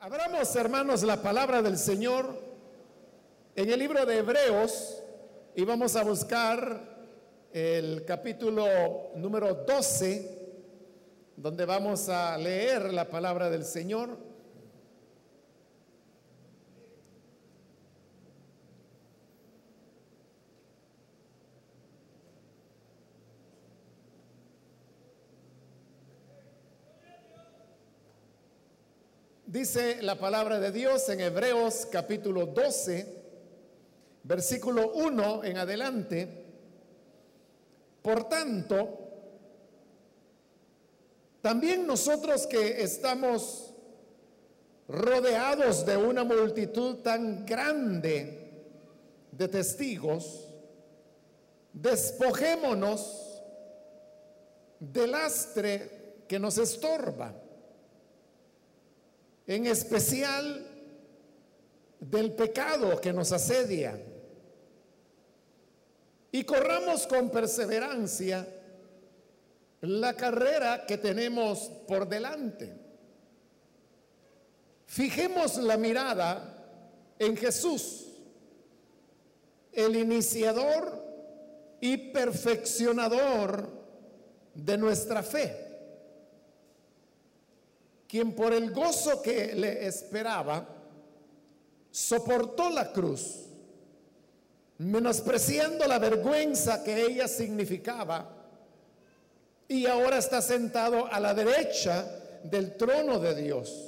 Abramos, hermanos, la palabra del Señor en el libro de Hebreos y vamos a buscar el capítulo número 12, donde vamos a leer la palabra del Señor. Dice la palabra de Dios en Hebreos capítulo 12, versículo 1 en adelante. Por tanto, también nosotros que estamos rodeados de una multitud tan grande de testigos, despojémonos del lastre que nos estorba en especial del pecado que nos asedia. Y corramos con perseverancia la carrera que tenemos por delante. Fijemos la mirada en Jesús, el iniciador y perfeccionador de nuestra fe quien por el gozo que le esperaba, soportó la cruz, menospreciando la vergüenza que ella significaba, y ahora está sentado a la derecha del trono de Dios.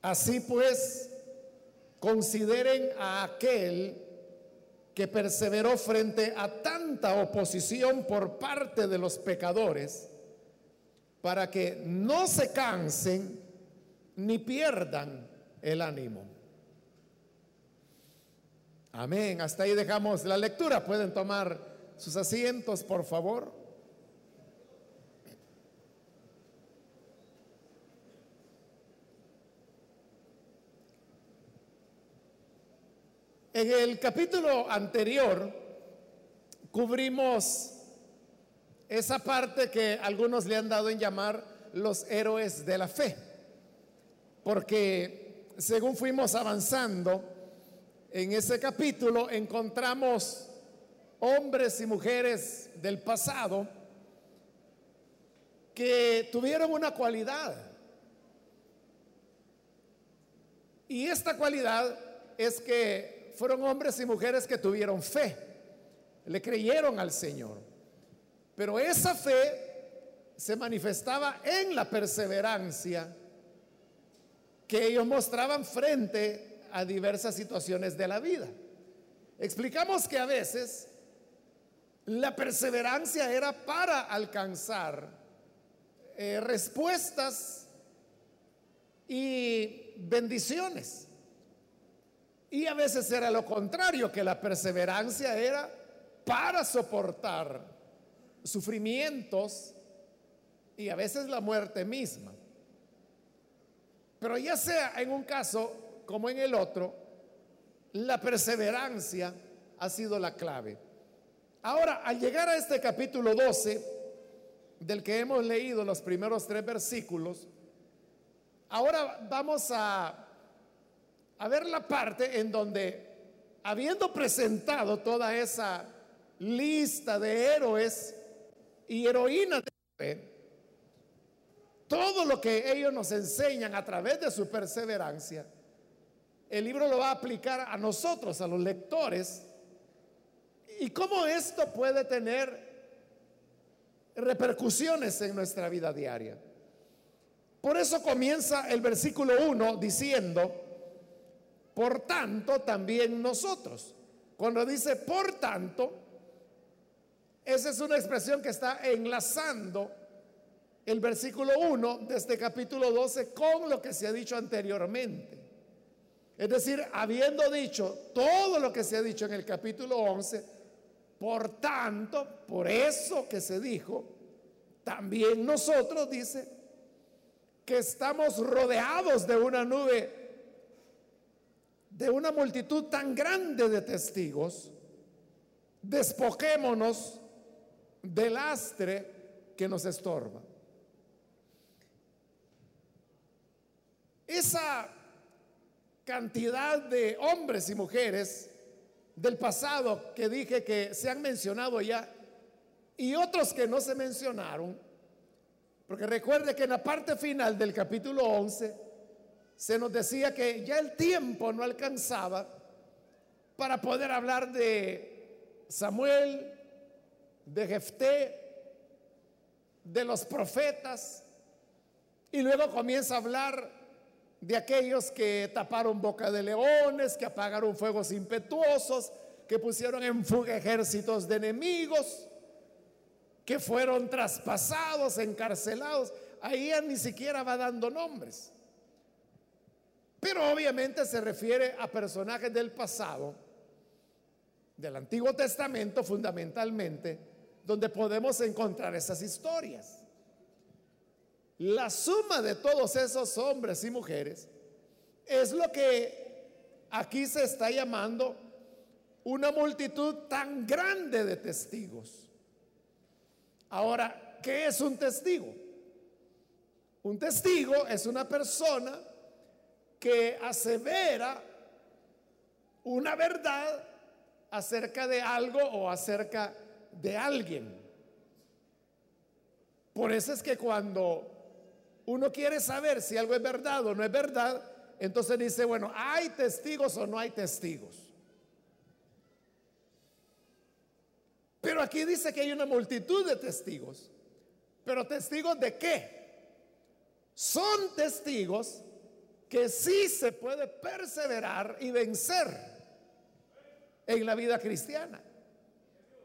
Así pues, consideren a aquel que perseveró frente a tanta oposición por parte de los pecadores, para que no se cansen ni pierdan el ánimo. Amén. Hasta ahí dejamos la lectura. Pueden tomar sus asientos, por favor. En el capítulo anterior cubrimos esa parte que algunos le han dado en llamar los héroes de la fe. Porque según fuimos avanzando en ese capítulo, encontramos hombres y mujeres del pasado que tuvieron una cualidad. Y esta cualidad es que fueron hombres y mujeres que tuvieron fe, le creyeron al Señor. Pero esa fe se manifestaba en la perseverancia que ellos mostraban frente a diversas situaciones de la vida. Explicamos que a veces la perseverancia era para alcanzar eh, respuestas y bendiciones. Y a veces era lo contrario, que la perseverancia era para soportar sufrimientos y a veces la muerte misma. Pero ya sea en un caso como en el otro, la perseverancia ha sido la clave. Ahora, al llegar a este capítulo 12, del que hemos leído los primeros tres versículos, ahora vamos a, a ver la parte en donde, habiendo presentado toda esa lista de héroes y heroínas de fe, todo lo que ellos nos enseñan a través de su perseverancia, el libro lo va a aplicar a nosotros, a los lectores, y cómo esto puede tener repercusiones en nuestra vida diaria. Por eso comienza el versículo 1 diciendo, por tanto también nosotros. Cuando dice por tanto, esa es una expresión que está enlazando el versículo 1 de este capítulo 12 con lo que se ha dicho anteriormente. Es decir, habiendo dicho todo lo que se ha dicho en el capítulo 11, por tanto, por eso que se dijo, también nosotros, dice, que estamos rodeados de una nube, de una multitud tan grande de testigos, despojémonos del lastre que nos estorba. esa cantidad de hombres y mujeres del pasado que dije que se han mencionado ya y otros que no se mencionaron, porque recuerde que en la parte final del capítulo 11 se nos decía que ya el tiempo no alcanzaba para poder hablar de Samuel, de Jefté, de los profetas, y luego comienza a hablar de aquellos que taparon boca de leones, que apagaron fuegos impetuosos, que pusieron en fuga ejércitos de enemigos, que fueron traspasados, encarcelados. Ahí ni siquiera va dando nombres. Pero obviamente se refiere a personajes del pasado, del Antiguo Testamento fundamentalmente, donde podemos encontrar esas historias. La suma de todos esos hombres y mujeres es lo que aquí se está llamando una multitud tan grande de testigos. Ahora, ¿qué es un testigo? Un testigo es una persona que asevera una verdad acerca de algo o acerca de alguien. Por eso es que cuando uno quiere saber si algo es verdad o no es verdad, entonces dice, bueno, ¿hay testigos o no hay testigos? Pero aquí dice que hay una multitud de testigos. ¿Pero testigos de qué? Son testigos que sí se puede perseverar y vencer en la vida cristiana.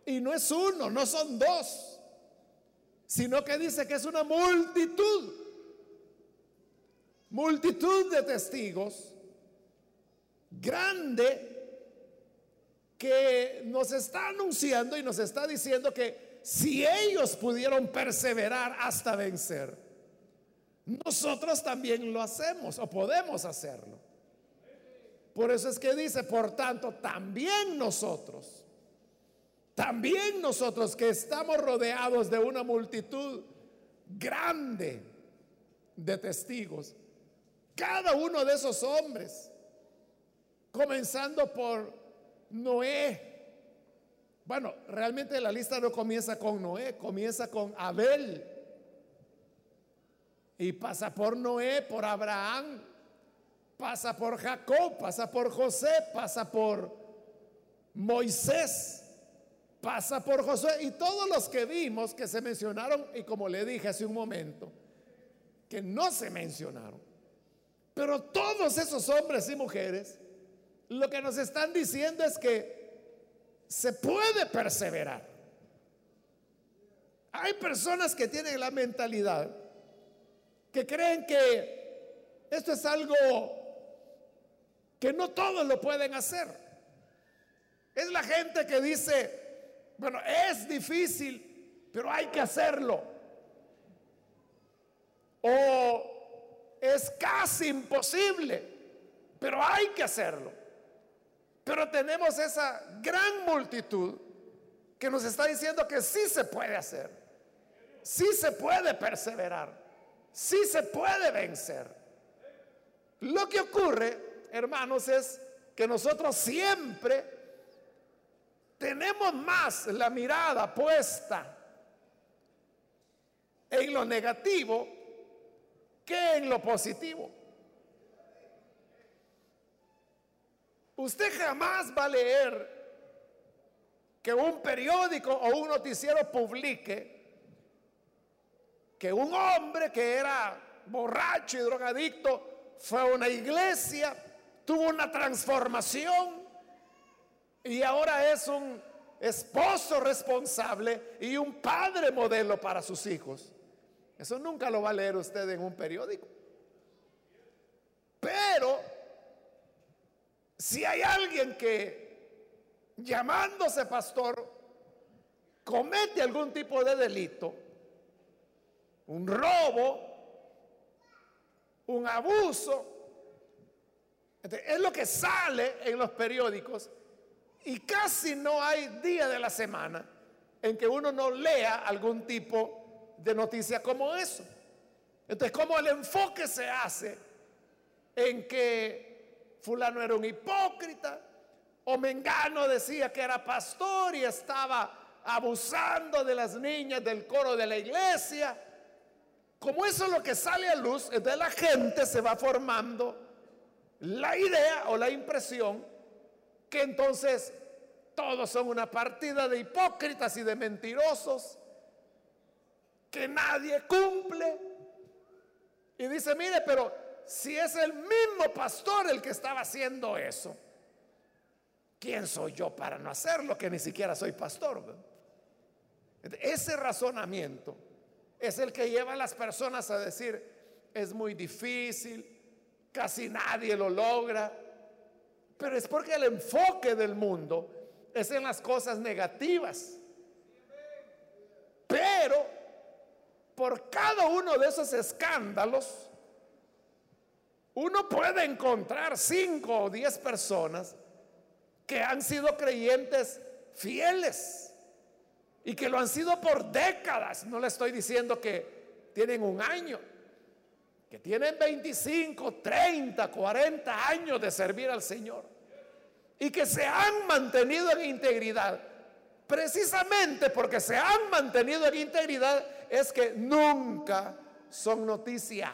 Y no es uno, no son dos, sino que dice que es una multitud, multitud de testigos grande que nos está anunciando y nos está diciendo que si ellos pudieron perseverar hasta vencer, nosotros también lo hacemos o podemos hacerlo. Por eso es que dice, por tanto, también nosotros, también nosotros que estamos rodeados de una multitud grande de testigos, cada uno de esos hombres, comenzando por Noé. Bueno, realmente la lista no comienza con Noé, comienza con Abel. Y pasa por Noé, por Abraham, pasa por Jacob, pasa por José, pasa por Moisés, pasa por José y todos los que vimos que se mencionaron y como le dije hace un momento, que no se mencionaron. Pero todos esos hombres y mujeres lo que nos están diciendo es que se puede perseverar. Hay personas que tienen la mentalidad que creen que esto es algo que no todos lo pueden hacer. Es la gente que dice, bueno, es difícil, pero hay que hacerlo. O es casi imposible, pero hay que hacerlo. Pero tenemos esa gran multitud que nos está diciendo que sí se puede hacer, sí se puede perseverar, sí se puede vencer. Lo que ocurre, hermanos, es que nosotros siempre tenemos más la mirada puesta en lo negativo que en lo positivo. Usted jamás va a leer que un periódico o un noticiero publique que un hombre que era borracho y drogadicto fue a una iglesia, tuvo una transformación y ahora es un esposo responsable y un padre modelo para sus hijos. Eso nunca lo va a leer usted en un periódico. Pero si hay alguien que llamándose pastor comete algún tipo de delito, un robo, un abuso, es lo que sale en los periódicos y casi no hay día de la semana en que uno no lea algún tipo de noticia como eso. Entonces, como el enfoque se hace en que fulano era un hipócrita, o Mengano decía que era pastor y estaba abusando de las niñas del coro de la iglesia. Como eso es lo que sale a luz, de la gente se va formando la idea o la impresión que entonces todos son una partida de hipócritas y de mentirosos, que nadie cumple. Y dice, mire, pero si es el mismo pastor el que estaba haciendo eso, ¿quién soy yo para no hacerlo? Que ni siquiera soy pastor. Ese razonamiento es el que lleva a las personas a decir, es muy difícil, casi nadie lo logra, pero es porque el enfoque del mundo es en las cosas negativas. Pero por cada uno de esos escándalos, uno puede encontrar cinco o diez personas que han sido creyentes fieles y que lo han sido por décadas. No le estoy diciendo que tienen un año, que tienen 25, 30, 40 años de servir al Señor y que se han mantenido en integridad. Precisamente porque se han mantenido en integridad es que nunca son noticia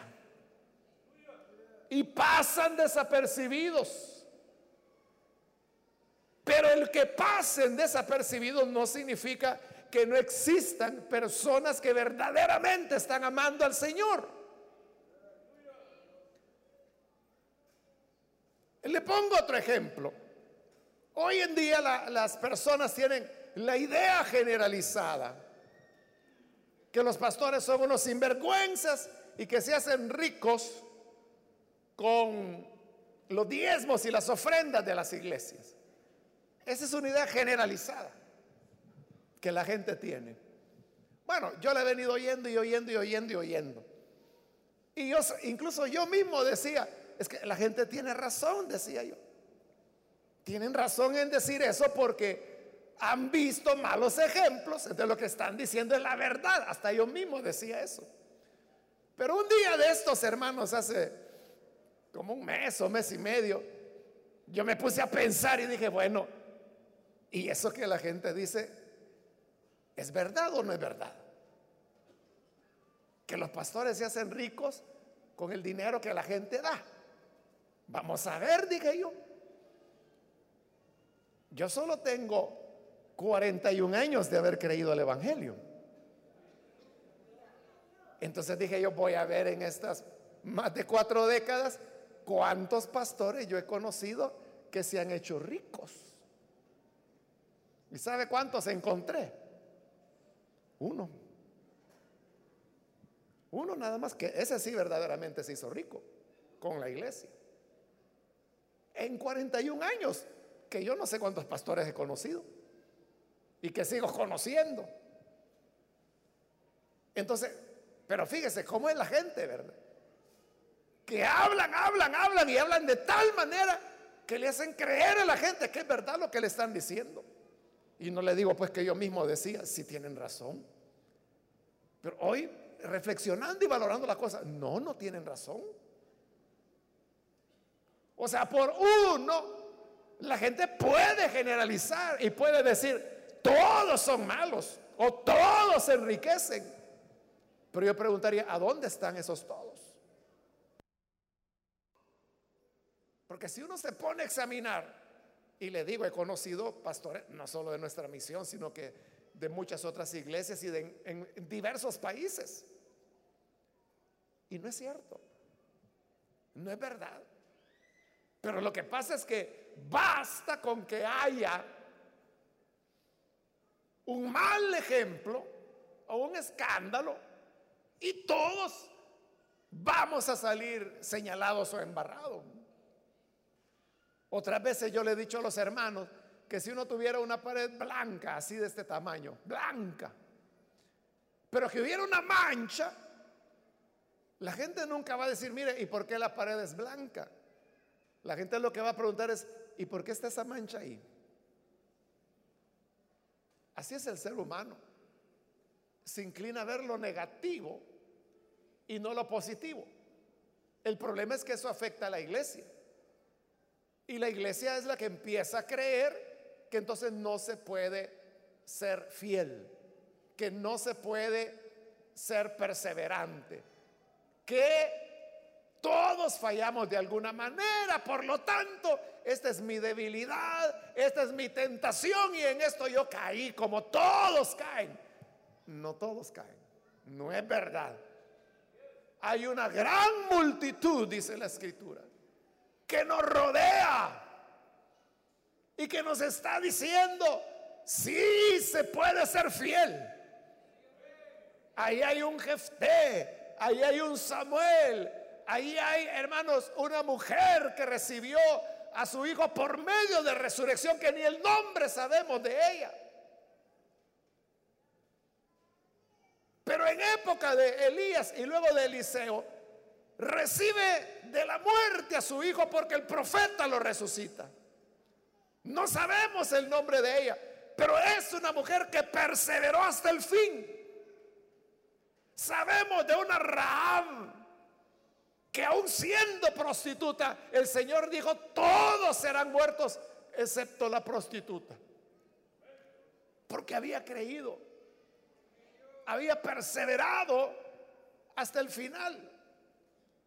y pasan desapercibidos. Pero el que pasen desapercibidos no significa que no existan personas que verdaderamente están amando al Señor. Le pongo otro ejemplo. Hoy en día las personas tienen la idea generalizada que los pastores son unos sinvergüenzas y que se hacen ricos con los diezmos y las ofrendas de las iglesias. Esa es una idea generalizada que la gente tiene. Bueno, yo la he venido oyendo y oyendo y oyendo y oyendo. Y yo, incluso yo mismo decía, es que la gente tiene razón, decía yo. Tienen razón en decir eso porque han visto malos ejemplos, de lo que están diciendo es la verdad. Hasta yo mismo decía eso. Pero un día de estos hermanos, hace como un mes o mes y medio, yo me puse a pensar y dije, bueno, ¿y eso que la gente dice es verdad o no es verdad? Que los pastores se hacen ricos con el dinero que la gente da. Vamos a ver, dije yo. Yo solo tengo 41 años de haber creído el Evangelio. Entonces dije yo voy a ver en estas más de cuatro décadas cuántos pastores yo he conocido que se han hecho ricos. ¿Y sabe cuántos encontré? Uno. Uno nada más que ese sí verdaderamente se hizo rico con la iglesia. En 41 años que yo no sé cuántos pastores he conocido y que sigo conociendo. Entonces, pero fíjese cómo es la gente, ¿verdad? Que hablan, hablan, hablan y hablan de tal manera que le hacen creer a la gente que es verdad lo que le están diciendo. Y no le digo pues que yo mismo decía, si tienen razón. Pero hoy, reflexionando y valorando las cosas, no, no tienen razón. O sea, por uno la gente puede generalizar y puede decir, todos son malos o todos enriquecen. Pero yo preguntaría, ¿a dónde están esos todos? Porque si uno se pone a examinar, y le digo, he conocido pastores, no solo de nuestra misión, sino que de muchas otras iglesias y en diversos países. Y no es cierto, no es verdad. Pero lo que pasa es que basta con que haya un mal ejemplo o un escándalo y todos vamos a salir señalados o embarrados. Otras veces yo le he dicho a los hermanos que si uno tuviera una pared blanca, así de este tamaño, blanca, pero que hubiera una mancha, la gente nunca va a decir, mire, ¿y por qué la pared es blanca? La gente lo que va a preguntar es, ¿y por qué está esa mancha ahí? Así es el ser humano. Se inclina a ver lo negativo y no lo positivo. El problema es que eso afecta a la iglesia. Y la iglesia es la que empieza a creer que entonces no se puede ser fiel, que no se puede ser perseverante, que todos fallamos de alguna manera, por lo tanto, esta es mi debilidad, esta es mi tentación y en esto yo caí como todos caen. No todos caen, no es verdad. Hay una gran multitud, dice la escritura, que nos rodea y que nos está diciendo, sí se puede ser fiel. Ahí hay un Jefté, ahí hay un Samuel, ahí hay, hermanos, una mujer que recibió a su hijo por medio de resurrección que ni el nombre sabemos de ella. Pero en época de Elías y luego de Eliseo, recibe de la muerte a su hijo porque el profeta lo resucita. No sabemos el nombre de ella, pero es una mujer que perseveró hasta el fin. Sabemos de una Rahab que aún siendo prostituta, el Señor dijo, todos serán muertos excepto la prostituta. Porque había creído, había perseverado hasta el final.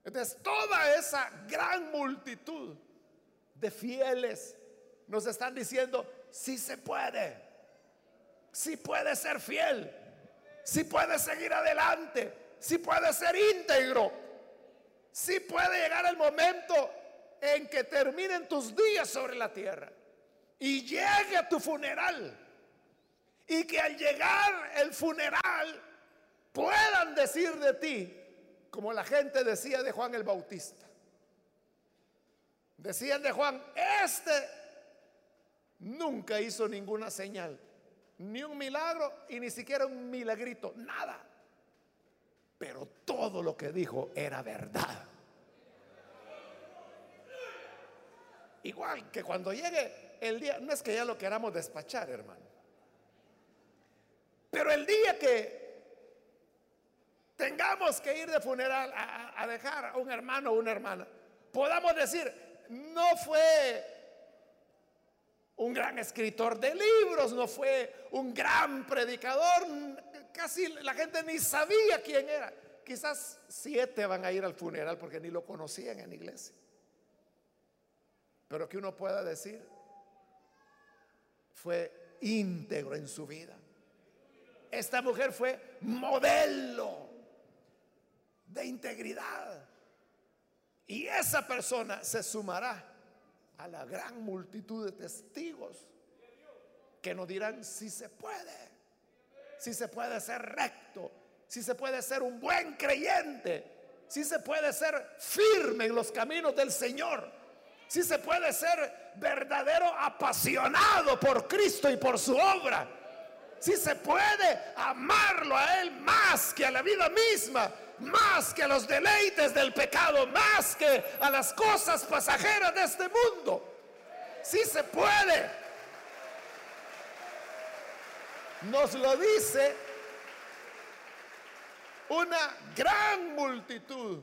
Entonces, toda esa gran multitud de fieles nos están diciendo, si se puede, si puede ser fiel, si puede seguir adelante, si puede ser íntegro, si puede llegar el momento en que terminen tus días sobre la tierra y llegue a tu funeral. Y que al llegar el funeral puedan decir de ti, como la gente decía de Juan el Bautista. Decían de Juan, este nunca hizo ninguna señal, ni un milagro y ni siquiera un milagrito, nada. Pero todo lo que dijo era verdad. Igual que cuando llegue el día, no es que ya lo queramos despachar, hermano. Pero el día que tengamos que ir de funeral a, dejar a un hermano o una hermana, podamos decir, no fue un gran escritor de libros, no fue un gran predicador, casi la gente ni sabía quién era. Quizás siete van a ir al funeral porque ni lo conocían en la iglesia. Pero que uno pueda decir, fue íntegro en su vida. Esta mujer fue modelo de integridad. Y esa persona se sumará a la gran multitud de testigos que nos dirán si se puede, si se puede ser recto, si se puede ser un buen creyente, si se puede ser firme en los caminos del Señor, si se puede ser verdadero apasionado por Cristo y por su obra, si se puede amarlo a Él más que a la vida misma, más que a los deleites del pecado, más que a las cosas pasajeras de este mundo. Si se puede. Nos lo dice una gran multitud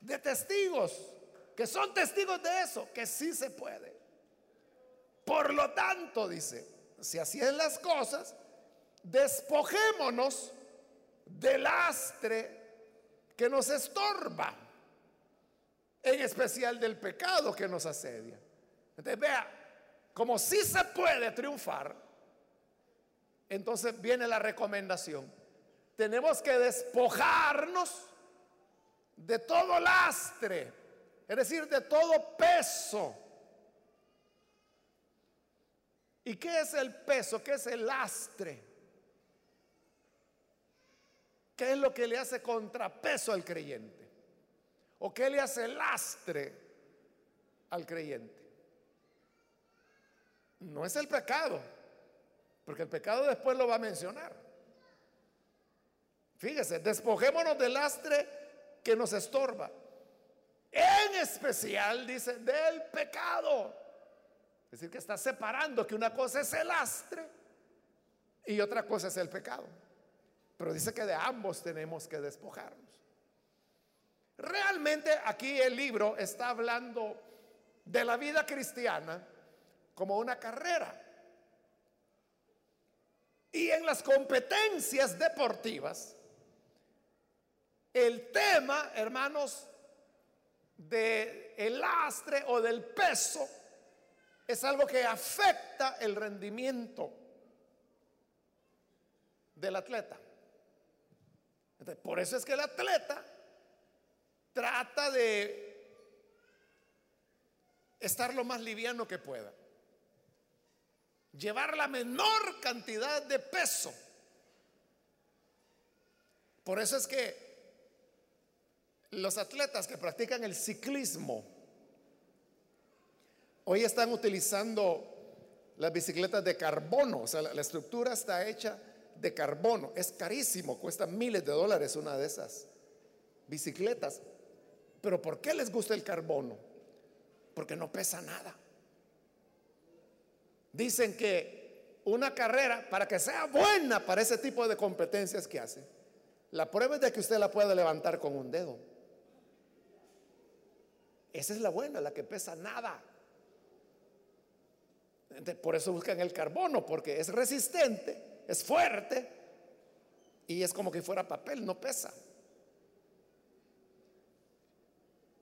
de testigos que son testigos de eso, que sí se puede. Por lo tanto, dice, si así es las cosas, despojémonos del lastre que nos estorba, en especial del pecado que nos asedia. Entonces vea, como si se puede triunfar, entonces viene la recomendación. Tenemos que despojarnos de todo lastre, es decir, de todo peso. ¿Y qué es el peso? ¿Qué es el lastre? ¿Qué es lo que le hace contrapeso al creyente? ¿O qué le hace lastre al creyente? No es el pecado, porque el pecado después lo va a mencionar. Fíjese, despojémonos del lastre que nos estorba. En especial, dice, del pecado. Es decir, que está separando que una cosa es el lastre y otra cosa es el pecado. Pero dice que de ambos tenemos que despojarnos. realmente aquí el libro está hablando de la vida cristiana como una carrera. Y en las competencias deportivas, el tema, hermanos, del el lastre o del peso es algo que afecta el rendimiento del atleta. por eso es que el atleta trata de estar lo más liviano que pueda. Llevar la menor cantidad de peso. Por eso es que los atletas que practican el ciclismo hoy están utilizando las bicicletas de carbono, o sea, la, estructura está hecha de carbono, es carísimo, cuesta miles de dólares una de esas bicicletas. Pero ¿por qué les gusta el carbono? Porque no pesa nada. Dicen que una carrera, para que sea buena para ese tipo de competencias que hace, la prueba es de que usted la puede levantar con un dedo. Esa es la buena, la que pesa nada. Por eso buscan el carbono, porque es resistente, es fuerte y es como que fuera papel, no pesa.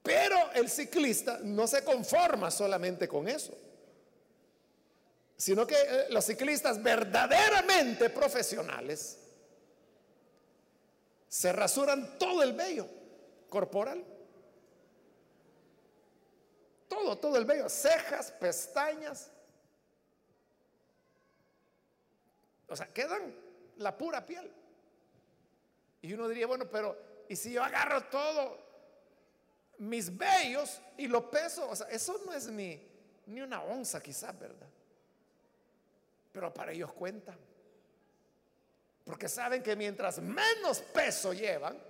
Pero el ciclista no se conforma solamente con eso, sino que eh, los ciclistas verdaderamente profesionales se rasuran todo el vello corporal. Todo, todo el vello, cejas, pestañas. O sea, quedan la pura piel. Y uno diría, bueno, pero ¿y si yo agarro todo mis vellos y lo peso? O sea, eso no es ni, ni una onza quizás, ¿verdad? Pero para ellos cuenta. Porque saben que mientras menos peso llevan,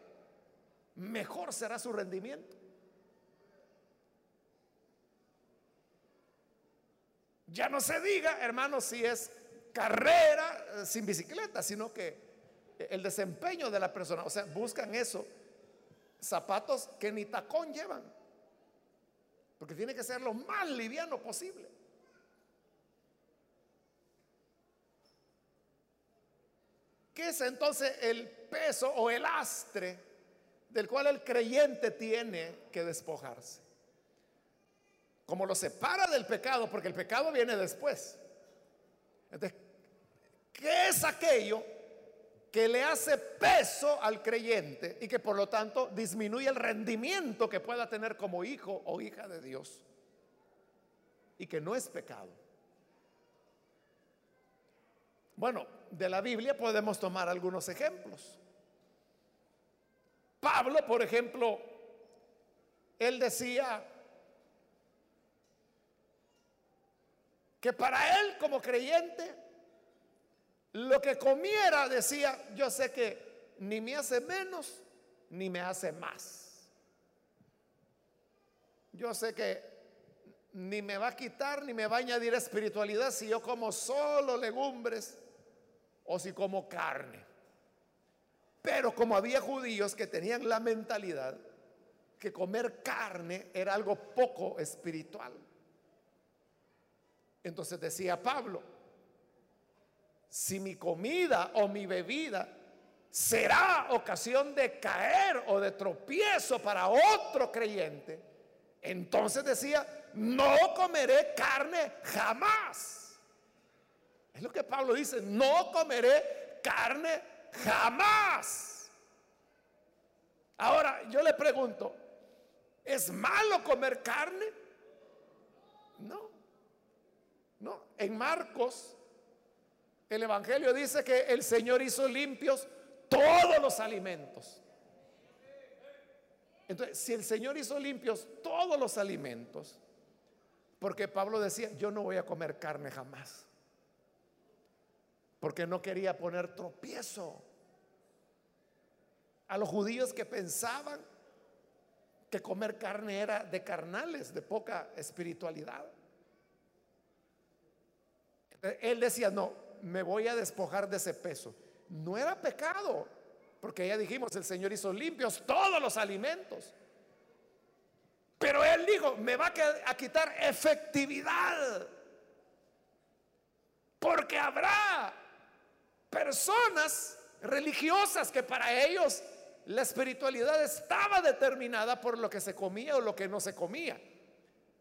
mejor será su rendimiento. Ya no se diga, hermanos, si es carrera eh, sin bicicleta, sino que el desempeño de la persona, o sea, buscan eso, zapatos que ni tacón llevan, porque tiene que ser lo más liviano posible. ¿Qué es entonces el peso o el astre del cual el creyente tiene que despojarse? Como lo separa del pecado, porque el pecado viene después. Entonces, ¿qué es aquello que le hace peso al creyente y que por lo tanto disminuye el rendimiento que pueda tener como hijo o hija de Dios? Y que no es pecado. Bueno, de la Biblia podemos tomar algunos ejemplos. Pablo, por ejemplo, él decía, que para él como creyente, lo que comiera decía, yo sé que ni me hace menos ni me hace más. Yo sé que ni me va a quitar ni me va a añadir espiritualidad si yo como solo legumbres o si como carne. Pero como había judíos que tenían la mentalidad que comer carne era algo poco espiritual. Entonces decía Pablo, si mi comida o mi bebida será ocasión de caer o de tropiezo para otro creyente, entonces decía, no comeré carne jamás. Es lo que Pablo dice, no comeré carne jamás. Ahora, yo le pregunto, ¿es malo comer carne? No. No, en Marcos el Evangelio dice que el Señor hizo limpios todos los alimentos. Entonces, si el Señor hizo limpios todos los alimentos, porque Pablo decía, yo no voy a comer carne jamás, porque no quería poner tropiezo a los judíos que pensaban que comer carne era de carnales, de poca espiritualidad. Él decía, no, me voy a despojar de ese peso. No era pecado, porque ya dijimos, el Señor hizo limpios todos los alimentos. Pero él dijo, me va a quitar efectividad. Porque habrá personas religiosas que para ellos la espiritualidad estaba determinada por lo que se comía o lo que no se comía.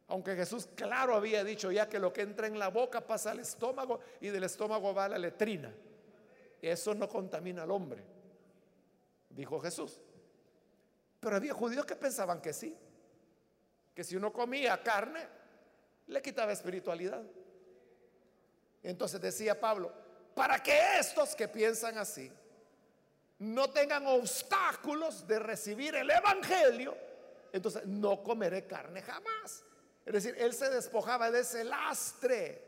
Aunque Jesús claro había dicho ya que lo que entra en la boca pasa al estómago y del estómago va a la letrina. Eso no contamina al hombre, dijo Jesús. Pero había judíos que pensaban que sí, que si uno comía carne, le quitaba espiritualidad. Entonces decía Pablo, para que estos que piensan así no tengan obstáculos de recibir el Evangelio, entonces no comeré carne jamás. Es decir, él se despojaba de ese lastre,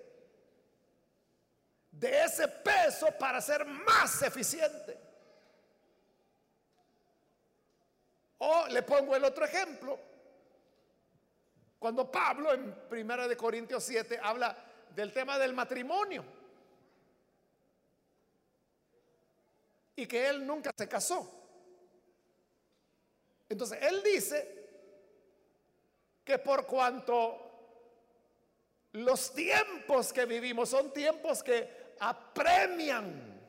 de ese peso para ser más eficiente. O le pongo el otro ejemplo. Cuando Pablo en Primera de Corintios 7 habla del tema del matrimonio y que él nunca se casó. Entonces, él dice que por cuanto los tiempos que vivimos son tiempos que apremian,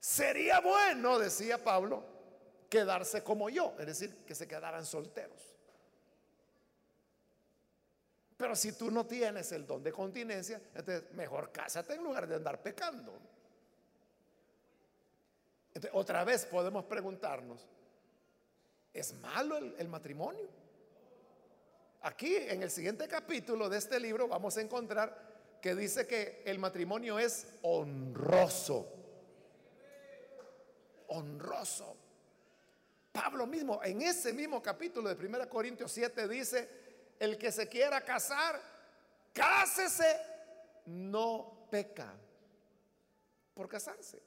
sería bueno, decía Pablo, quedarse como yo, es decir, que se quedaran solteros. Pero si tú no tienes el don de continencia, entonces mejor cásate en lugar de andar pecando. otra vez podemos preguntarnos, ¿es malo el matrimonio? Aquí en el siguiente capítulo de este libro vamos a encontrar que dice que el matrimonio es honroso. Honroso. Pablo mismo en ese mismo capítulo de 1 Corintios 7 dice, el que se quiera casar, cásese, no peca por casarse.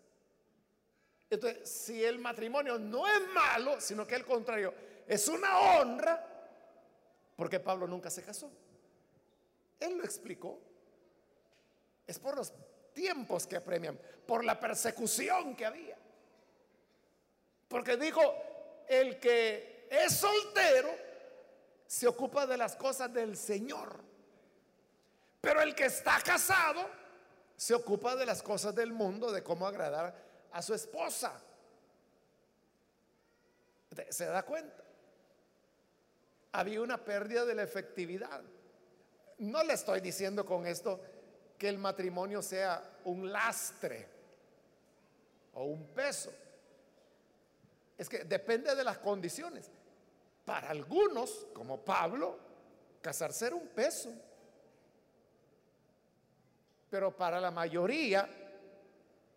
Entonces, si el matrimonio no es malo, sino que al contrario, es una honra, porque Pablo nunca se casó. Él lo explicó. Es por los tiempos que apremian, por la persecución que había. Porque dijo, el que es soltero se ocupa de las cosas del Señor. Pero el que está casado se ocupa de las cosas del mundo, de cómo agradar a su esposa. ¿Se da cuenta? Había una pérdida de la efectividad. No le estoy diciendo con esto que el matrimonio sea un lastre o un peso. Es que depende de las condiciones. Para algunos, como Pablo, casarse era un peso. Pero para la mayoría,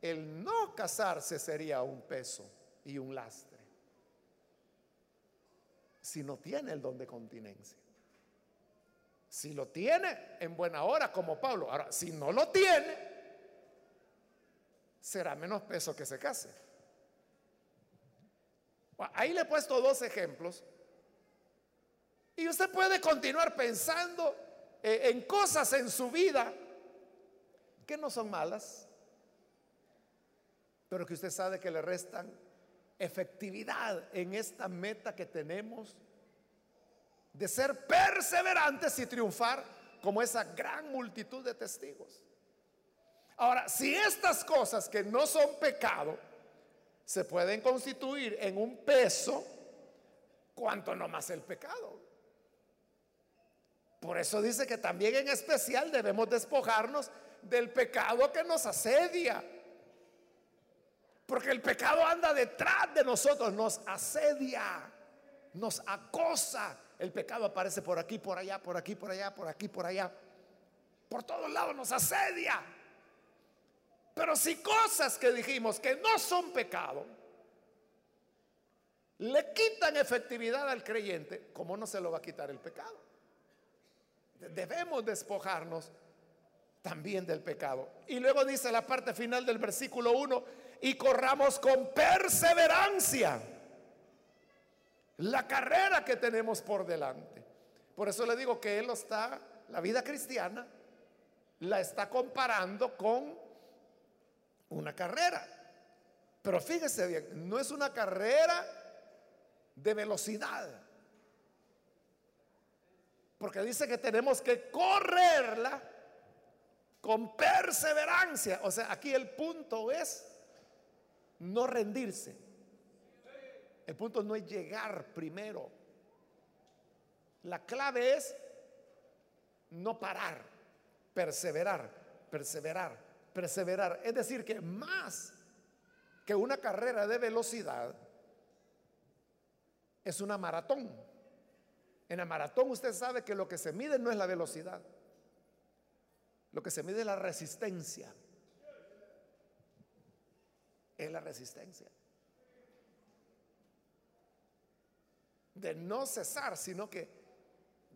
el no casarse sería un peso y un lastre si no tiene el don de continencia. Si lo tiene, en buena hora, como Pablo. Ahora, si no lo tiene, será menos peso que se case. Ahí le he puesto dos ejemplos. Y usted puede continuar pensando eh, en cosas en su vida que no son malas, pero que usted sabe que le restan efectividad en esta meta que tenemos de ser perseverantes y triunfar como esa gran multitud de testigos. Ahora, si estas cosas que no son pecado se pueden constituir en un peso, ¿cuánto no más el pecado? Por eso dice que también en especial debemos despojarnos del pecado que nos asedia porque el pecado anda detrás de nosotros, nos asedia, nos acosa. El pecado aparece por aquí, por allá, por aquí, por allá, por aquí, por allá. Por todos lados nos asedia. Pero si cosas que dijimos que no son pecado, le quitan efectividad al creyente, ¿cómo no se lo va a quitar el pecado? Debemos despojarnos también del pecado. Y luego dice la parte final del versículo 1, y corramos con perseverancia la carrera que tenemos por delante. Por eso le digo que él está, la vida cristiana, la está comparando con una carrera. Pero fíjese bien, no es una carrera de velocidad, Porque dice que tenemos que correrla con perseverancia. O sea, aquí el punto es no rendirse. El punto no es llegar primero. La clave es no parar, perseverar, perseverar, perseverar. Es decir, que más que una carrera de velocidad, es una maratón. En la maratón usted sabe que lo que se mide no es la velocidad, lo que se mide es la resistencia. Es la resistencia. De no cesar, sino que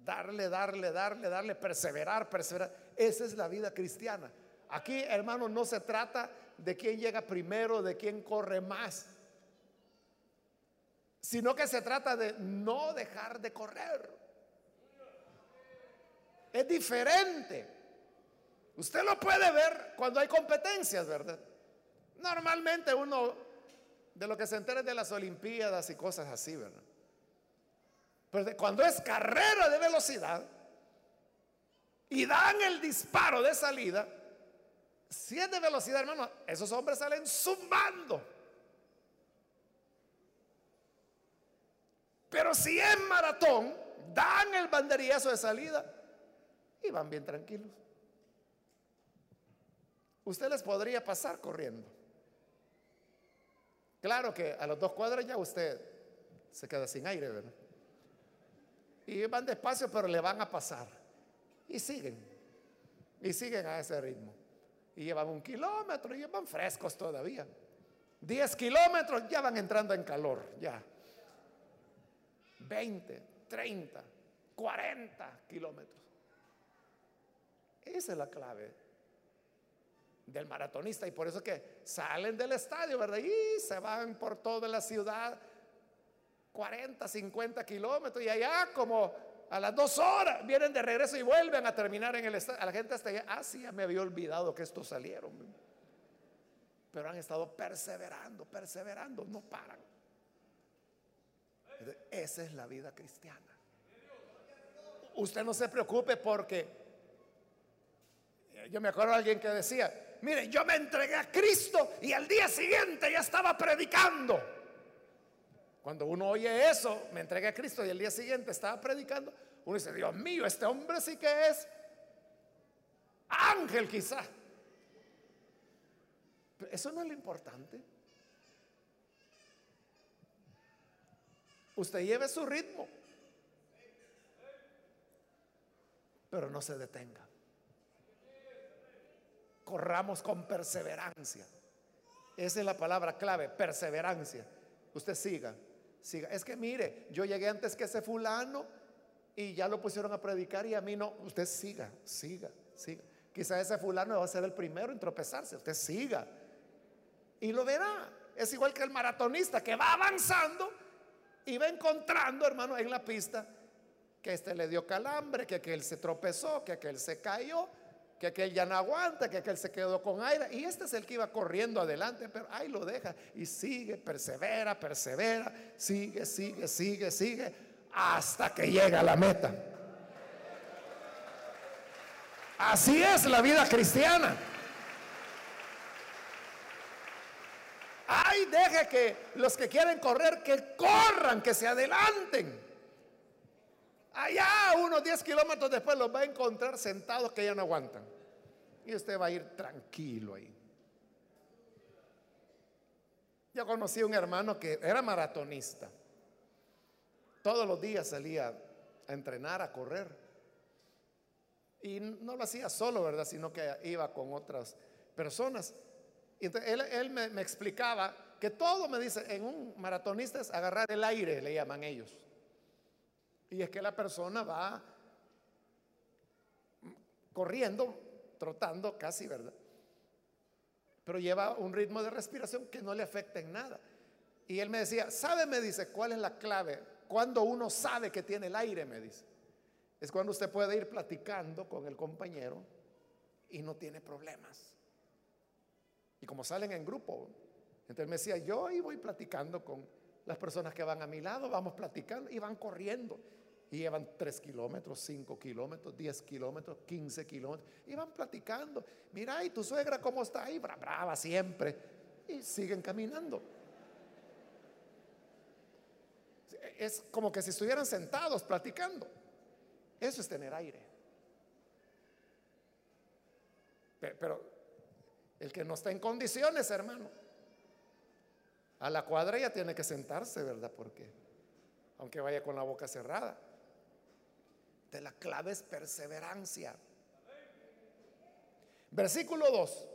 darle, darle, darle, darle, perseverar, perseverar. Esa es la vida cristiana. Aquí, hermano, no se trata de quién llega primero, de quién corre más sino que se trata de no dejar de correr. Es diferente. Usted lo puede ver cuando hay competencias, ¿verdad? Normalmente uno de lo que se entera de las Olimpiadas y cosas así, ¿verdad? Pero cuando es carrera de velocidad y dan el disparo de salida, si es de velocidad, hermano, esos hombres salen zumbando. Pero si es maratón, dan el banderillazo de salida y van bien tranquilos. Usted les podría pasar corriendo. Claro que a los dos cuadros ya usted se queda sin aire, ¿verdad? Y van despacio, pero le van a pasar. Y siguen. Y siguen a ese ritmo. Y llevan un kilómetro y van frescos todavía. Diez kilómetros ya van entrando en calor, ya. 20, 30, 40 kilómetros. Esa es la clave del maratonista y por eso que salen del estadio, ¿verdad? Y se van por toda la ciudad 40, 50 kilómetros y allá como a las dos horas vienen de regreso y vuelven a terminar en el estadio. A la gente hasta allá, ah, sí, ya me había olvidado que estos salieron. Pero han estado perseverando, perseverando, no paran. Esa es la vida cristiana. Usted no se preocupe porque yo me acuerdo de alguien que decía, mire, yo me entregué a Cristo y al día siguiente ya estaba predicando. Cuando uno oye eso, me entregué a Cristo y al día siguiente estaba predicando, uno dice, Dios mío, este hombre sí que es ángel quizá. Pero eso no es lo importante. Usted lleve su ritmo, pero no se detenga. Corramos con perseverancia. Esa es la palabra clave, perseverancia. Usted siga, siga. Es que mire, yo llegué antes que ese fulano y ya lo pusieron a predicar y a mí no. Usted siga, siga, siga. Quizá ese fulano va a ser el primero en tropezarse. Usted siga. Y lo verá. Es igual que el maratonista que va avanzando y va encontrando, hermano, en la pista que este le dio calambre, que aquel se tropezó, que aquel se cayó, que aquel ya no aguanta, que aquel se quedó con aire. Y este es el que iba corriendo adelante, pero ahí lo deja y sigue, persevera, persevera, sigue, sigue, sigue, sigue, hasta que llega a la meta. Así es la vida cristiana. Ay, deje que los que quieren correr, que corran, que se adelanten. Allá, unos 10 kilómetros después, los va a encontrar sentados que ya no aguantan. Y usted va a ir tranquilo ahí. Yo conocí a un hermano que era maratonista. Todos los días salía a entrenar, a correr. Y no lo hacía solo, ¿verdad? Sino que iba con otras personas. Y entonces él, me, me, explicaba que todo, me dice, en un maratonista es agarrar el aire, le llaman ellos. Y es que la persona va corriendo, trotando casi, ¿verdad? Pero lleva un ritmo de respiración que no le afecta en nada. Y él me decía, ¿sabe? Me dice, ¿cuál es la clave? Cuando uno sabe que tiene el aire, me dice. Es cuando usted puede ir platicando con el compañero y no tiene problemas. Y como salen en grupo, entonces me decía, yo ahí voy platicando con las personas que van a mi lado, vamos platicando y van corriendo. Y llevan 3 kilómetros, 5 kilómetros, 10 kilómetros, 15 kilómetros. Y van platicando. Mira, ¿y tu suegra cómo está ahí? brava siempre. Y siguen caminando. Es como que si estuvieran sentados platicando. Eso es tener aire. Pero el que no está en condiciones, hermano, a la cuadra ya tiene que sentarse, ¿verdad? Porque aunque vaya con la boca cerrada. De la clave es perseverancia. Versículo 2.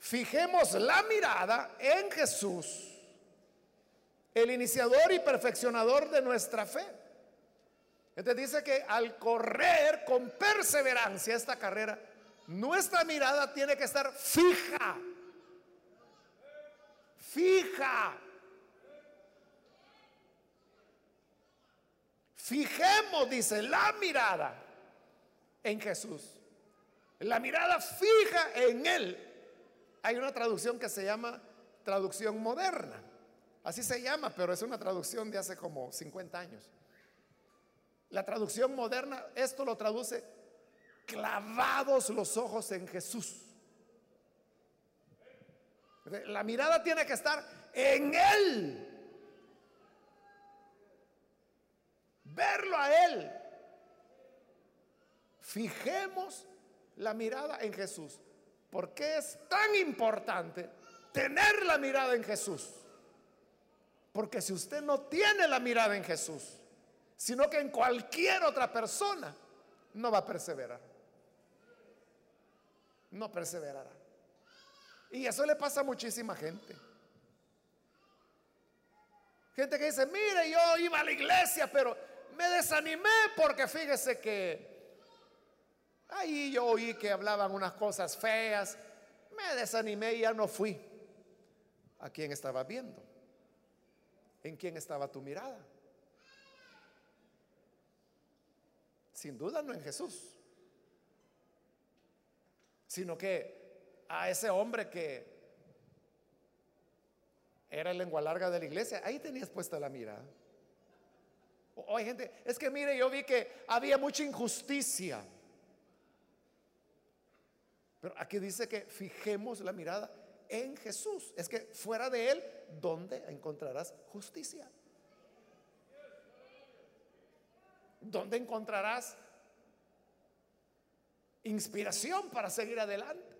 Fijemos la mirada en Jesús, el iniciador y perfeccionador de nuestra fe. Entonces dice que al correr con perseverancia esta carrera, nuestra mirada tiene que estar fija. Fija. Fijemos, dice, la mirada en Jesús. La mirada fija en Él. Hay una traducción que se llama traducción moderna. Así se llama, pero es una traducción de hace como 50 años. La traducción moderna, esto lo traduce clavados los ojos en Jesús. La mirada tiene que estar en Él. Verlo a Él. Fijemos la mirada en Jesús. ¿Por qué es tan importante tener la mirada en Jesús? Porque si usted no tiene la mirada en Jesús, sino que en cualquier otra persona, no va a perseverar. No perseverará. Y eso le pasa a muchísima gente. Gente que dice, mire, yo iba a la iglesia, pero me desanimé porque fíjese que ahí yo oí que hablaban unas cosas feas, me desanimé y ya no fui. ¿A quién estaba viendo? ¿En quién estaba tu mirada? Sin duda no en Jesús, sino que a ese hombre que era lengua larga de la iglesia, ahí tenías puesta la mirada. O hay gente, es que mire, yo vi que había mucha injusticia. Pero aquí dice que fijemos la mirada en Jesús. Es que fuera de Él, ¿dónde encontrarás justicia? ¿Dónde encontrarás inspiración para seguir adelante?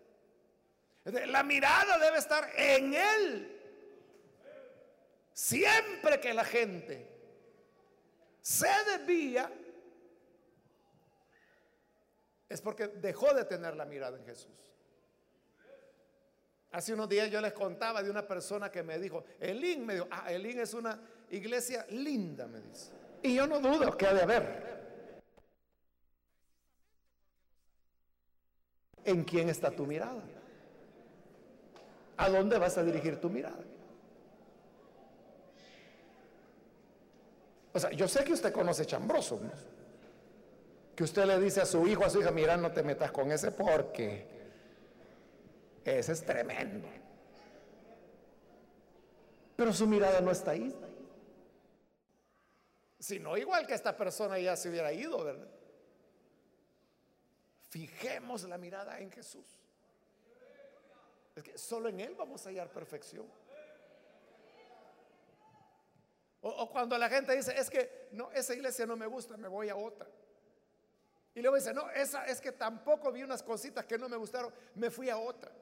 La mirada debe estar en Él. Siempre que la gente se desvía, es porque dejó de tener la mirada en Jesús. Hace unos días yo les contaba de una persona que me dijo, Elín, me dijo, ah, Elín es una iglesia linda, me dice. Y yo no dudo que ha de haber. ¿En quién está tu mirada? ¿A dónde vas a dirigir tu mirada? O sea, yo sé que usted conoce chambroso, que usted le dice a su hijo, a su hija, mira, no te metas con ese porque ese es tremendo. Pero su mirada no está ahí. Si no, igual que esta persona ya se hubiera ido, ¿verdad? Fijemos la mirada en Jesús. Es que solo en Él vamos a hallar perfección. O, cuando la gente dice, es que no, esa iglesia no me gusta, me voy a otra. Y luego dice, no, esa es que tampoco vi unas cositas que no me gustaron, me fui a otra.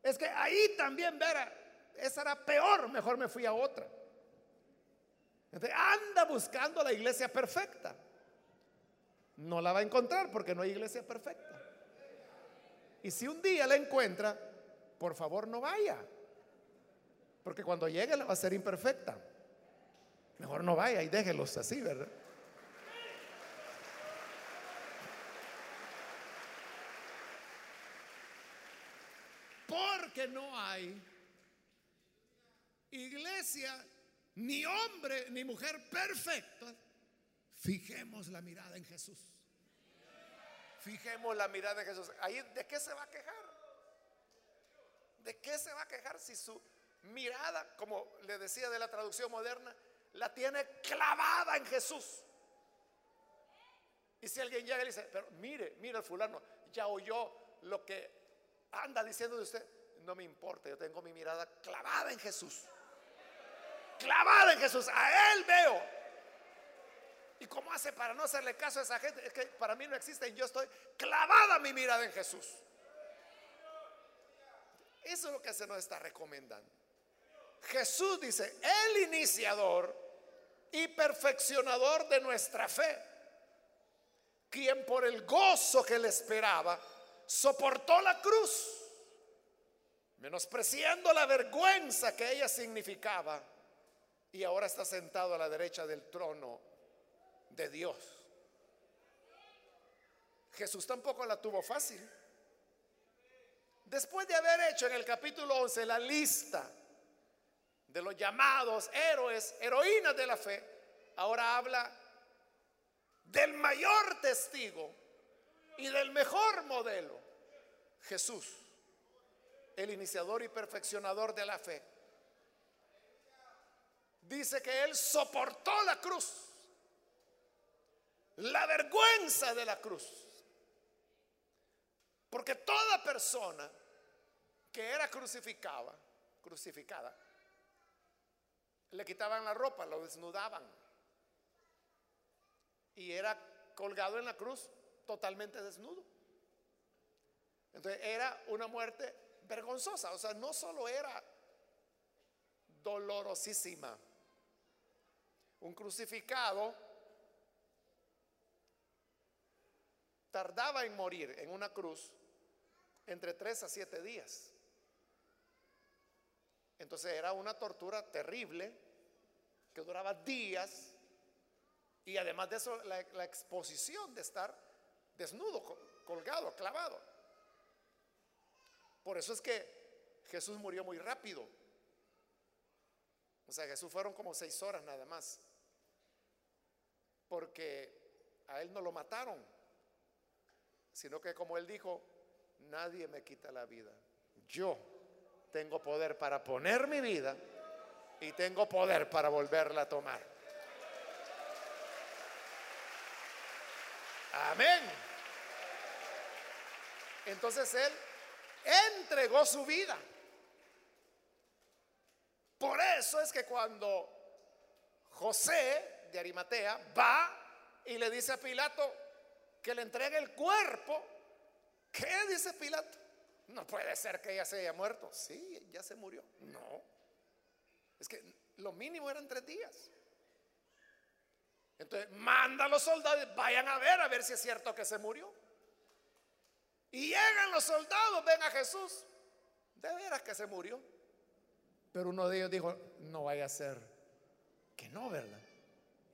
Es que ahí también, vera, esa era peor, mejor me fui a otra. Entonces, anda buscando la iglesia perfecta. No la va a encontrar porque no hay iglesia perfecta. Y si un día la encuentra, por favor no vaya. Porque cuando llegue la va a ser imperfecta. Mejor no vaya y déjelos así, ¿verdad? Porque no hay iglesia, ni hombre, ni mujer perfecta. Fijemos la mirada en Jesús. Fijemos la mirada en Jesús. Ahí, ¿de qué se va a quejar? ¿De qué se va a quejar si su mirada, como le decía de la traducción moderna, la tiene clavada en Jesús. Y si alguien llega y dice, pero mire, mire el fulano, ya oyó lo que anda diciendo de usted, no me importa, yo tengo mi mirada clavada en Jesús. Clavada en Jesús, a Él veo. ¿Y cómo hace para no hacerle caso a esa gente? Es que para mí no existe, yo estoy clavada mi mirada en Jesús. Eso es lo que se nos está recomendando. Jesús dice, el iniciador y perfeccionador de nuestra fe, quien por el gozo que le esperaba, soportó la cruz, menospreciando la vergüenza que ella significaba, y ahora está sentado a la derecha del trono de Dios. Jesús tampoco la tuvo fácil. Después de haber hecho en el capítulo 11 la lista de los llamados héroes, heroínas de la fe, ahora habla del mayor testigo y del mejor modelo, Jesús, el iniciador y perfeccionador de la fe. Dice que Él soportó la cruz, la vergüenza de la cruz. Porque toda persona que era crucificada, crucificada, le quitaban la ropa, lo desnudaban. Y era colgado en la cruz totalmente desnudo. Entonces era una muerte vergonzosa. O sea, no solo era dolorosísima. Un crucificado tardaba en morir en una cruz entre tres a siete días. Entonces era una tortura terrible que duraba días y además de eso la, exposición de estar desnudo, colgado, clavado. Por eso es que Jesús murió muy rápido. O sea, Jesús fueron como seis horas nada más. Porque a él no lo mataron, sino que como él dijo, nadie me quita la vida. Yo tengo poder para poner mi vida y tengo poder para volverla a tomar. Amén. Entonces él entregó su vida. Por eso es que cuando José de Arimatea va y le dice a Pilato que le entregue el cuerpo, ¿Qué dice Pilato? No puede ser que ella se haya muerto. Sí, ya se murió. No. Es que lo mínimo eran tres días. Entonces, manda a los soldados, vayan a ver, a ver si es cierto que se murió. Y llegan los soldados, ven a Jesús. De veras que se murió. Pero uno de ellos dijo, no vaya a ser que no, ¿verdad?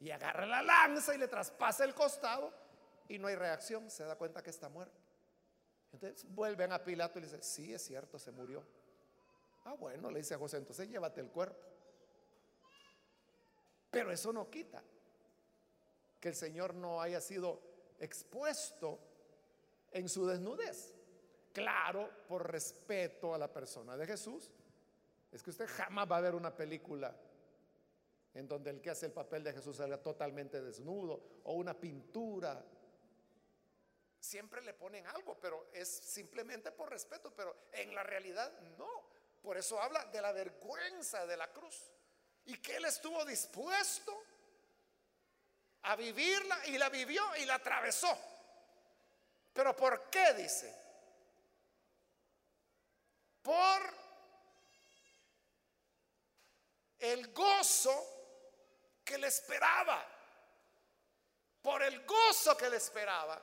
Y agarra la lanza y le traspasa el costado y no hay reacción, se da cuenta que está muerto. Entonces vuelven a Pilato y le dicen, sí, es cierto, se murió. Ah, bueno, le dice a José, entonces llévate el cuerpo. Pero eso no quita que el Señor no haya sido expuesto en su desnudez. Claro, por respeto a la persona de Jesús. Es que usted jamás va a ver una película en donde el que hace el papel de Jesús salga totalmente desnudo o una pintura siempre le ponen algo, pero es simplemente por respeto, pero en la realidad no. Por eso habla de la vergüenza de la cruz y que él estuvo dispuesto a vivirla y la vivió y la atravesó. Pero ¿por qué dice? Por el gozo que le esperaba. Por el gozo que le esperaba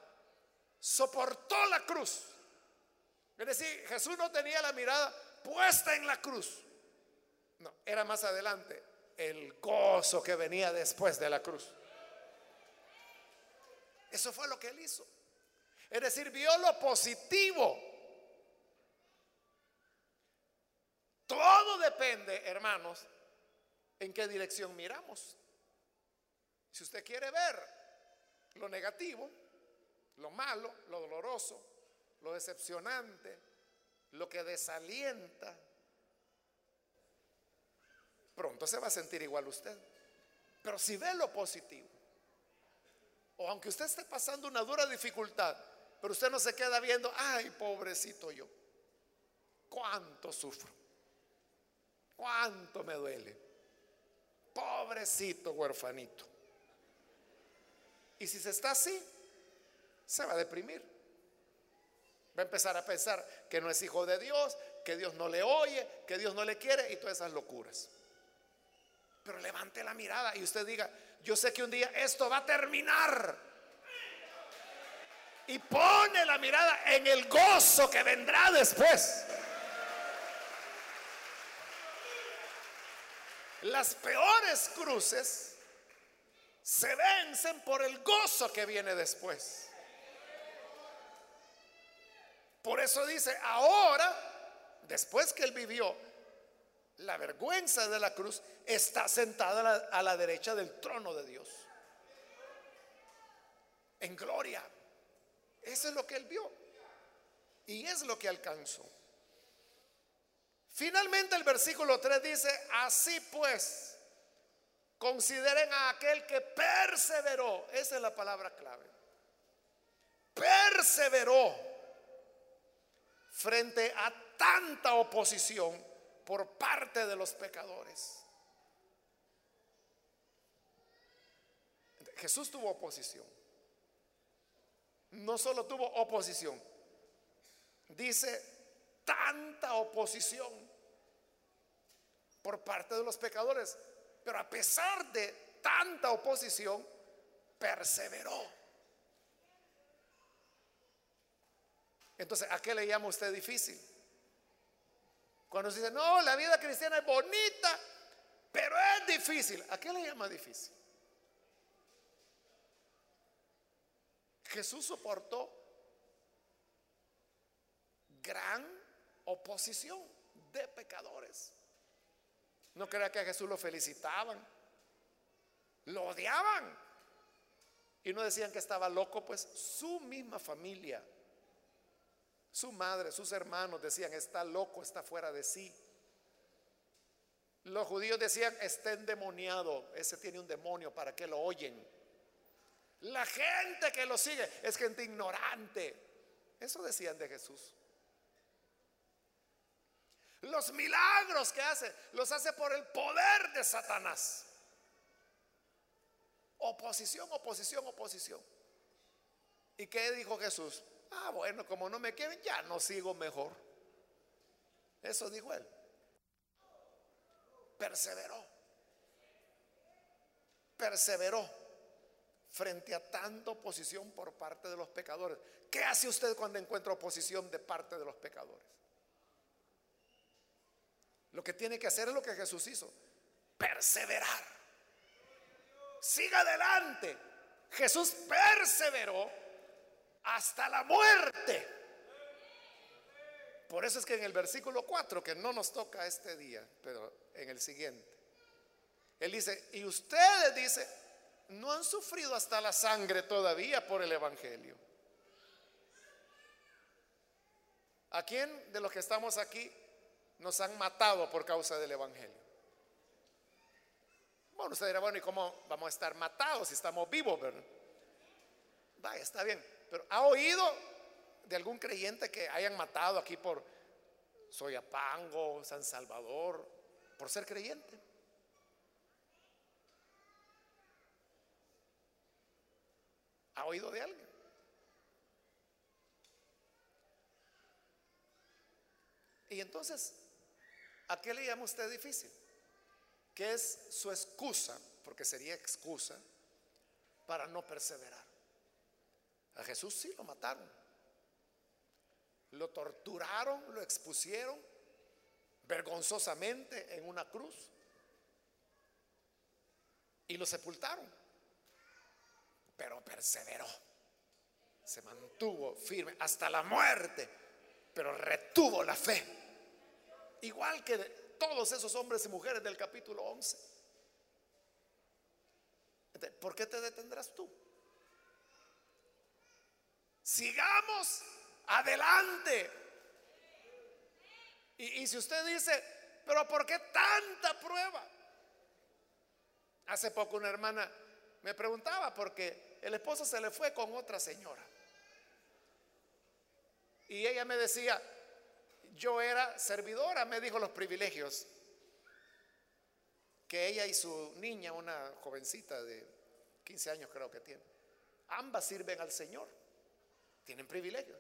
soportó la cruz. Es decir, Jesús no tenía la mirada puesta en la cruz. No, era más adelante el gozo que venía después de la cruz. Eso fue lo que él hizo. Es decir, vio lo positivo. Todo depende, hermanos, en qué dirección miramos. Si usted quiere ver lo negativo, lo malo, lo doloroso, lo decepcionante, lo que desalienta, pronto se va a sentir igual usted. Pero si ve lo positivo, O aunque usted esté pasando una dura dificultad, pero usted no se queda viendo, ay, pobrecito yo, cuánto sufro, cuánto me duele, pobrecito huerfanito. Y si se está así, se va a deprimir. Va a empezar a pensar que no es hijo de Dios, que Dios no le oye, que Dios no le quiere y todas esas locuras. Pero levante la mirada y usted diga, yo sé que un día esto va a terminar. Y pone la mirada en el gozo que vendrá después. Las peores cruces se vencen por el gozo que viene después. Por eso dice, ahora, después que él vivió la vergüenza de la cruz, está sentada a la, derecha del trono de Dios. En gloria. Eso es lo que él vio. Y es lo que alcanzó. Finalmente el versículo 3 dice, así pues, consideren a aquel que perseveró. Esa es la palabra clave. Perseveró frente a tanta oposición por parte de los pecadores. Jesús tuvo oposición. No solo tuvo oposición, dice tanta oposición por parte de los pecadores, pero a pesar de tanta oposición, perseveró. Entonces, ¿a qué le llama usted difícil? Cuando se dice, no, la vida cristiana es bonita, pero es difícil. ¿A qué le llama difícil? Jesús soportó gran oposición de pecadores. No crea que a Jesús lo felicitaban, lo odiaban. Y no decían que estaba loco, pues su misma familia su madre, sus hermanos decían, está loco, está fuera de sí. Los judíos decían, está endemoniado, ese tiene un demonio, ¿para que lo oyen? La gente que lo sigue es gente ignorante. Eso decían de Jesús. Los milagros que hace, los hace por el poder de Satanás. Oposición, oposición, oposición. ¿Y qué dijo Jesús? Ah, bueno, como no me quieren, ya no sigo mejor. Eso dijo él. Perseveró. Perseveró frente a tanta oposición por parte de los pecadores. ¿Qué hace usted cuando encuentra oposición de parte de los pecadores? Lo que tiene que hacer es lo que Jesús hizo. Perseverar. Siga adelante. Jesús perseveró hasta la muerte. Por eso es que en el versículo 4, que no nos toca este día, pero en el siguiente, él dice, y ustedes, dice, no han sufrido hasta la sangre todavía por el Evangelio. ¿A quién de los que estamos aquí nos han matado por causa del Evangelio? Bueno, usted dirá, bueno, ¿y cómo vamos a estar matados si estamos vivos? ¿verdad? Vaya, está bien. Pero ¿ha oído de algún creyente que hayan matado aquí por Soyapango, San Salvador, por ser creyente? ¿Ha oído de alguien? Y entonces, ¿a qué le llama usted difícil? ¿Qué es su excusa? Porque sería excusa para no perseverar. A Jesús sí lo mataron. Lo torturaron, lo expusieron vergonzosamente en una cruz y lo sepultaron. Pero perseveró, se mantuvo firme hasta la muerte, pero retuvo la fe. Igual que todos esos hombres y mujeres del capítulo 11. ¿Por qué te detendrás tú? Sigamos adelante. Y, si usted dice, pero ¿por qué tanta prueba? Hace poco una hermana Me preguntaba porque el esposo se le fue con otra señora. Y ella me decía, yo era servidora, me dijo los privilegios que ella y su niña, una jovencita de 15 años creo que tiene, ambas sirven al Señor, tienen privilegios.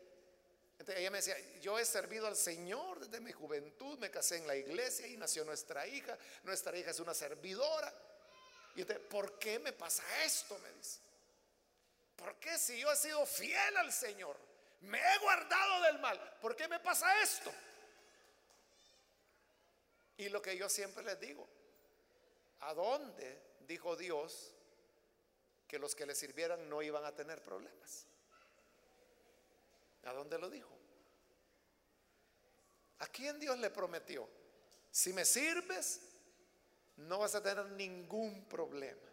Entonces ella me decía, yo he servido al Señor desde mi juventud, me casé en la iglesia y nació nuestra hija, nuestra hija es una servidora. Y usted, ¿por qué me pasa esto? Me dice. ¿Por qué si yo he sido fiel al Señor? Me he guardado del mal. ¿Por qué me pasa esto? Y lo que yo siempre les digo, ¿a dónde dijo Dios que los que le sirvieran no iban a tener problemas? ¿A dónde lo dijo? ¿A quién Dios le prometió? Si me sirves, no vas a tener ningún problema.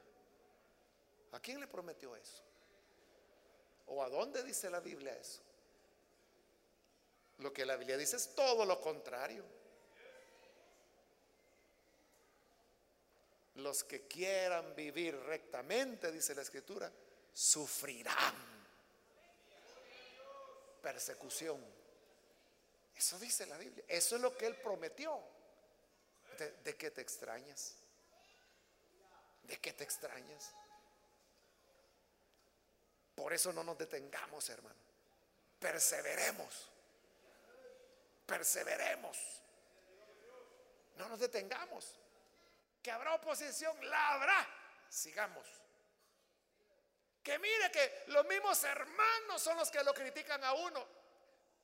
¿A quién le prometió eso? ¿O a dónde dice la Biblia eso? Lo que la Biblia dice es todo lo contrario. Los que quieran vivir rectamente, dice la Escritura, sufrirán persecución. Eso dice la Biblia. Eso es lo que Él prometió. ¿De, qué te extrañas? ¿De qué te extrañas? Por eso no nos detengamos, hermano. Perseveremos. Perseveremos. No nos detengamos. Que habrá oposición, la habrá. Sigamos. Que mire que los mismos hermanos son los que lo critican a uno.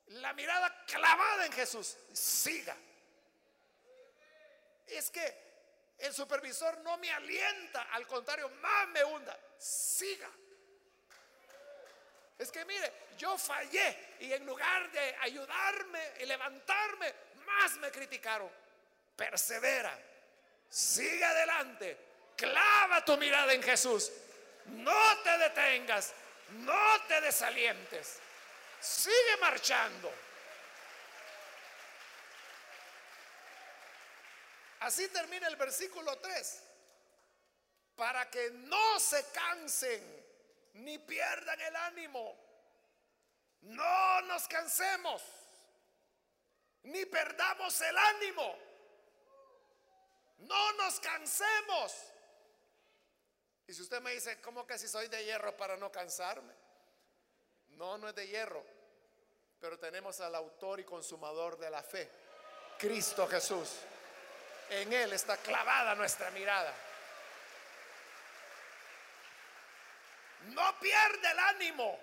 La mirada clavada en Jesús. Siga es que el supervisor no me alienta, al contrario, más me hunda. Siga. Es que mire, yo fallé y en lugar de ayudarme y levantarme, más me criticaron. Persevera, sigue adelante, clava tu mirada en Jesús. No te detengas, no te desalientes. Sigue marchando. Así termina el versículo 3. Para que no se cansen ni pierdan el ánimo. No nos cansemos ni perdamos el ánimo. No nos cansemos. Y si usted me dice, ¿cómo que si soy de hierro para no cansarme? No, no es de hierro. Pero tenemos al autor y consumador de la fe, Cristo Jesús. En Él está clavada nuestra mirada. No pierde el ánimo.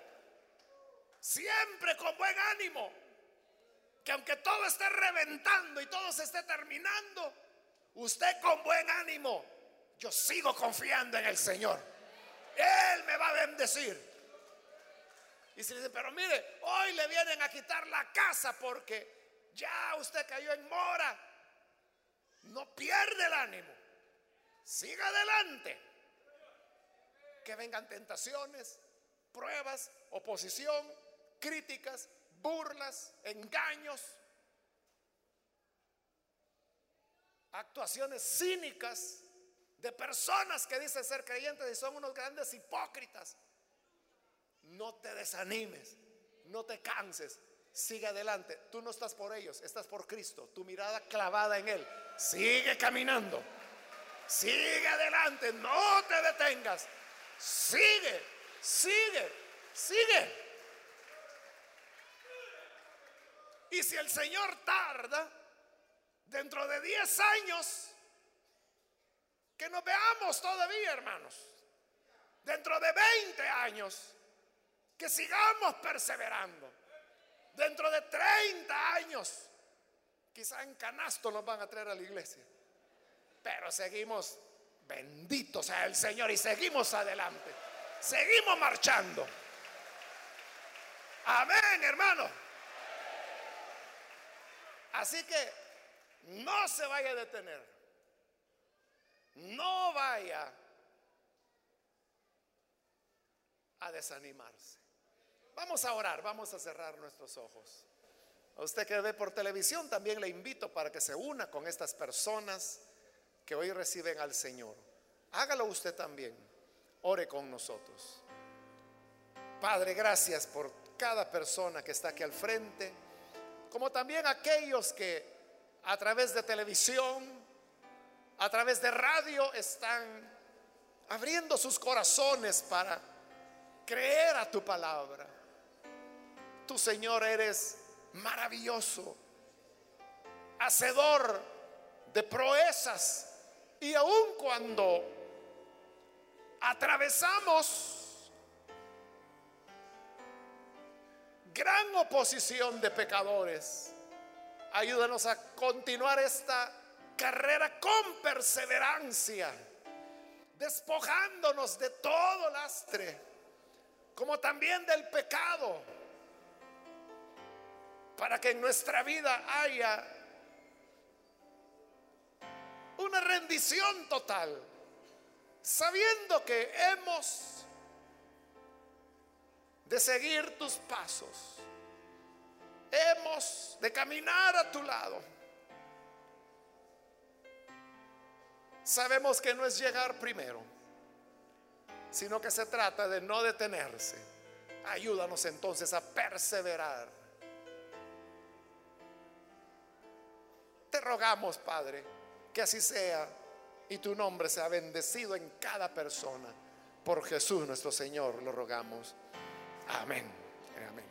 Siempre con buen ánimo. Que aunque todo esté reventando y todo se esté terminando, usted con buen ánimo, yo sigo confiando en el Señor. Él me va a bendecir. Y se dice, pero mire, hoy le vienen a quitar la casa porque ya usted cayó en mora no pierde el ánimo. Siga adelante. Que vengan tentaciones, pruebas, oposición, críticas, burlas, engaños, actuaciones cínicas de personas que dicen ser creyentes y son unos grandes hipócritas. No te desanimes, no te canses, sigue adelante. Tú no estás por ellos, estás por Cristo. Tu mirada clavada en Él. Sigue caminando. Sigue adelante. No te detengas. Sigue, sigue, sigue. Y si el Señor tarda, dentro de 10 años, que nos veamos todavía, hermanos. Dentro de 20 años, que sigamos perseverando Dentro de 30 años, quizá en canasto nos van a traer a la iglesia. Pero seguimos, benditos sea el Señor, y seguimos adelante. Seguimos marchando. Amén, hermano. Así que no se vaya a detener. No vaya a desanimarse. Vamos a orar, vamos a cerrar nuestros ojos. A usted que ve por televisión también le invito para que se una con estas personas que hoy reciben al Señor. Hágalo usted también. ore con nosotros. Padre, gracias por cada persona que está aquí al frente, como también aquellos que a través de televisión, a través de radio están abriendo sus corazones para creer a tu palabra. Tu Señor eres maravilloso, hacedor de proezas. Y aun cuando atravesamos gran oposición de pecadores, ayúdanos a continuar esta carrera con perseverancia, despojándonos de todo lastre, como también del pecado, para que en nuestra vida haya una rendición total, sabiendo que hemos de seguir tus pasos, hemos de caminar a tu lado sabemos que no es llegar primero, sino que se trata de no detenerse. Ayúdanos entonces a perseverar. Te rogamos, Padre, que así sea y tu nombre sea bendecido en cada persona. Por Jesús nuestro Señor lo rogamos. Amén. Amén.